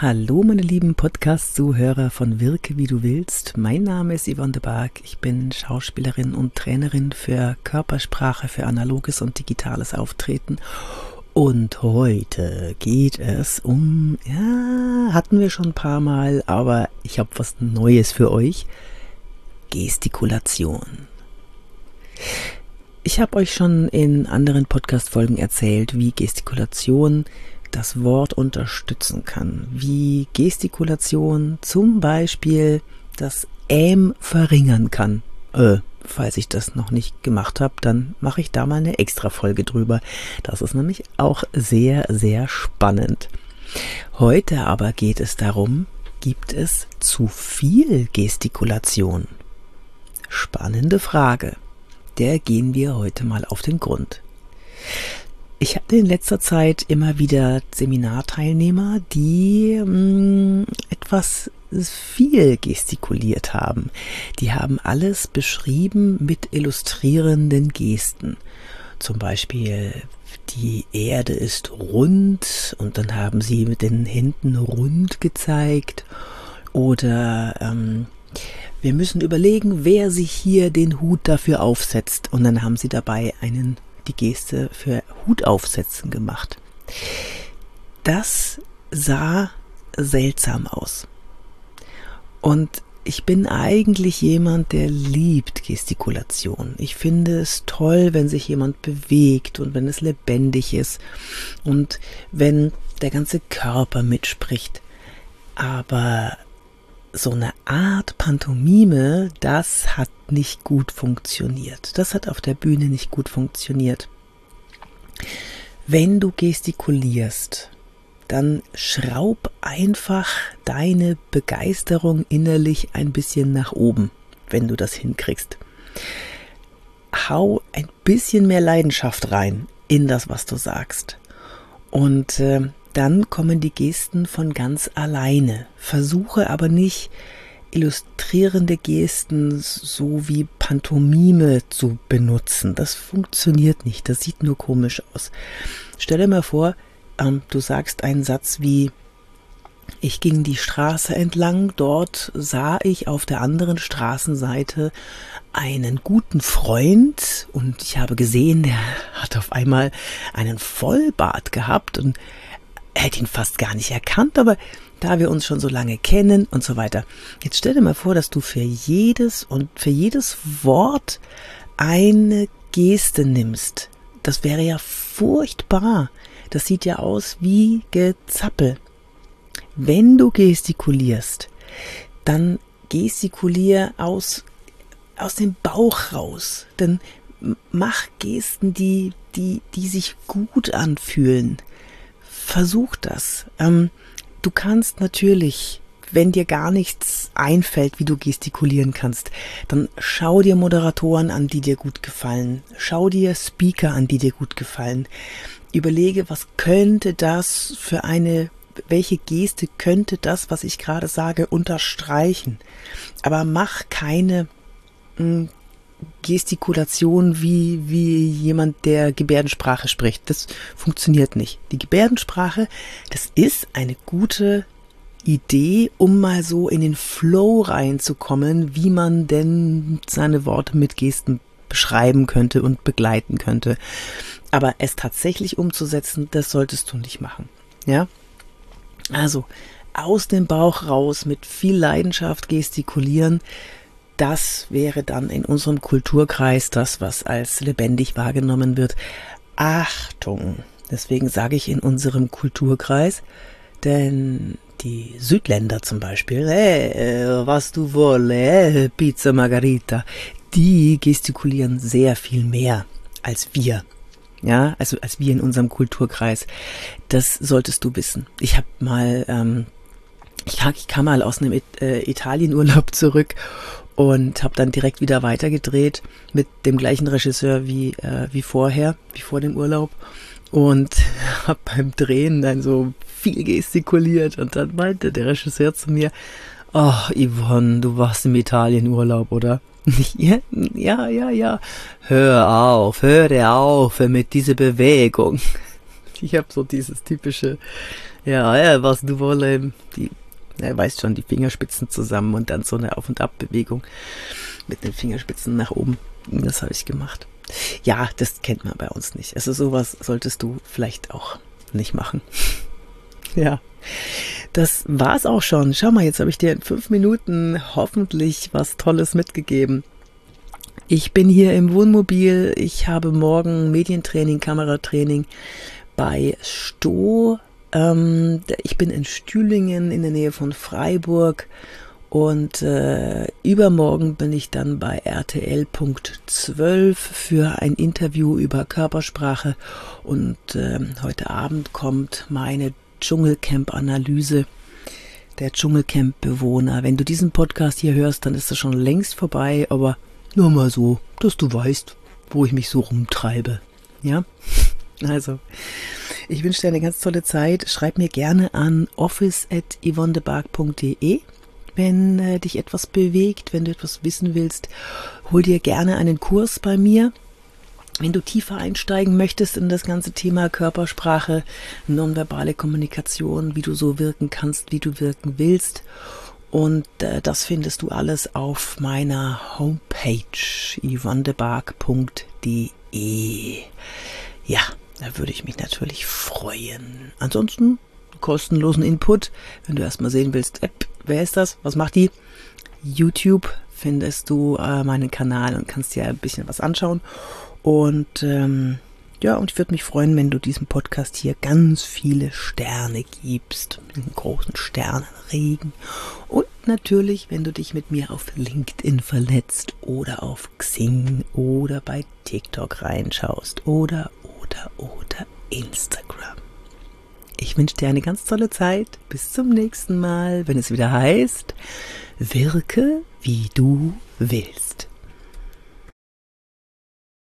Hallo meine lieben Podcast-Zuhörer von Wirke wie du willst. Mein Name ist Yvonne de Barg. Ich bin Schauspielerin und Trainerin für Körpersprache, für analoges und digitales Auftreten. Und heute geht es um, ja, hatten wir schon ein paar Mal, aber ich habe was Neues für euch. Gestikulation. Ich habe euch schon in anderen Podcast-Folgen erzählt, wie Gestikulation das Wort unterstützen kann, wie Gestikulation zum Beispiel das Ähm verringern kann. Äh, falls ich das noch nicht gemacht habe, dann mache ich da mal eine extra Folge drüber. Das ist nämlich auch sehr, sehr spannend. Heute aber geht es darum, gibt es zu viel Gestikulation? Spannende Frage. Der gehen wir heute mal auf den Grund. Ich hatte in letzter Zeit immer wieder Seminarteilnehmer, die mh, mm, etwas viel gestikuliert haben. Die haben alles beschrieben mit illustrierenden Gesten. Zum Beispiel die Erde ist rund und dann haben sie mit den Händen rund gezeigt. Oder ähm, wir müssen überlegen, wer sich hier den Hut dafür aufsetzt. Und dann haben sie dabei einen die Geste für Hut aufsetzen gemacht. Das sah seltsam aus. Und ich bin eigentlich jemand, der liebt Gestikulation. Ich finde es toll, wenn sich jemand bewegt und wenn es lebendig ist und wenn der ganze Körper mitspricht. Aber so eine Art Pantomime, das hat nicht gut funktioniert. Das hat auf der Bühne nicht gut funktioniert. Wenn du gestikulierst, dann schraub einfach deine Begeisterung innerlich ein bisschen nach oben, wenn du das hinkriegst. Hau ein bisschen mehr Leidenschaft rein in das, was du sagst. Und äh, dann kommen die Gesten von ganz alleine. Versuche aber nicht illustrierende Gesten so wie Pantomime zu benutzen. Das funktioniert nicht. Das sieht nur komisch aus. Stell dir mal vor, ähm, du sagst einen Satz wie ich ging die Straße entlang, dort sah ich auf der anderen Straßenseite einen guten Freund und ich habe gesehen, der hat auf einmal einen Vollbart gehabt und hätte ihn fast gar nicht erkannt, aber da wir uns schon so lange kennen und so weiter. Jetzt stell dir mal vor, dass du für jedes und für jedes Wort eine Geste nimmst. Das wäre ja furchtbar. Das sieht ja aus wie Gezappel. Wenn du gestikulierst, dann gestikulier aus, aus dem Bauch raus. Denn mach Gesten, die, die, die sich gut anfühlen versuch das. Ähm, du kannst natürlich, wenn dir gar nichts einfällt, wie du gestikulieren kannst, dann schau dir Moderatoren an, die dir gut gefallen. Schau dir Speaker an, die dir gut gefallen. Überlege, was könnte das für eine welche Geste könnte das, was ich gerade sage, unterstreichen? Aber mach keine hm, Gestikulation wie, wie jemand, der Gebärdensprache spricht. Das funktioniert nicht. Die Gebärdensprache, das ist eine gute Idee, um mal so in den Flow reinzukommen, wie man denn seine Worte mit Gesten beschreiben könnte und begleiten könnte. Aber es tatsächlich umzusetzen, das solltest du nicht machen. Ja? Also, aus dem Bauch raus mit viel Leidenschaft gestikulieren, das wäre dann in unserem Kulturkreis das, was als lebendig wahrgenommen wird. Achtung! Deswegen sage ich in unserem Kulturkreis, denn die Südländer zum Beispiel, äh, was du wolle, Pizza Margarita, die gestikulieren sehr viel mehr als wir. Ja, also als wir in unserem Kulturkreis. Das solltest du wissen. Ich habe mal, ähm, ich, ich kam mal aus einem äh, Italienurlaub zurück und habe dann direkt wieder weitergedreht mit dem gleichen Regisseur wie äh, wie vorher, wie vor dem Urlaub und habe beim Drehen dann so viel gestikuliert und dann meinte der Regisseur zu mir, ach Yvonne, du warst im Italienurlaub, oder? ja, ja, ja, ja. Hör auf, höre auf mit dieser Bewegung. ich habe so dieses typische, ja, ja, was du wolle, die, er weißt schon, die Fingerspitzen zusammen und dann so eine Auf- und Abbewegung mit den Fingerspitzen nach oben. Das habe ich gemacht. Ja, das kennt man bei uns nicht. Also sowas solltest du vielleicht auch nicht machen. ja. Das war's auch schon. Schau mal, jetzt habe ich dir in fünf Minuten hoffentlich was Tolles mitgegeben. Ich bin hier im Wohnmobil. Ich habe morgen Medientraining, Kameratraining bei Sto. Ähm, ich bin in Stühlingen in der Nähe von Freiburg und äh, übermorgen bin ich dann bei RTL.12 für ein Interview über Körpersprache und äh, heute Abend kommt meine Dschungelcamp-Analyse der Dschungelcamp-Bewohner. Wenn du diesen Podcast hier hörst, dann ist das schon längst vorbei, aber nur mal so, dass du weißt, wo ich mich so rumtreibe. Ja? Also, ich wünsche dir eine ganz tolle Zeit. Schreib mir gerne an office.yvonnebark.de wenn äh, dich etwas bewegt, wenn du etwas wissen willst, hol dir gerne einen Kurs bei mir. Wenn du tiefer einsteigen möchtest in das ganze Thema Körpersprache, nonverbale Kommunikation, wie du so wirken kannst, wie du wirken willst. Und äh, das findest du alles auf meiner Homepage yvonnebark.de. Ja, da würde ich mich natürlich freuen. Ansonsten kostenlosen Input, wenn du erstmal sehen willst, App, wer ist das? Was macht die? YouTube findest du äh, meinen Kanal und kannst dir ein bisschen was anschauen. Und ähm, ja, und ich würde mich freuen, wenn du diesem Podcast hier ganz viele Sterne gibst. Einen großen Sternenregen. Und natürlich, wenn du dich mit mir auf LinkedIn verletzt oder auf Xing oder bei TikTok reinschaust oder, oder, oder Instagram. Ich wünsche dir eine ganz tolle Zeit. Bis zum nächsten Mal, wenn es wieder heißt, wirke wie du willst.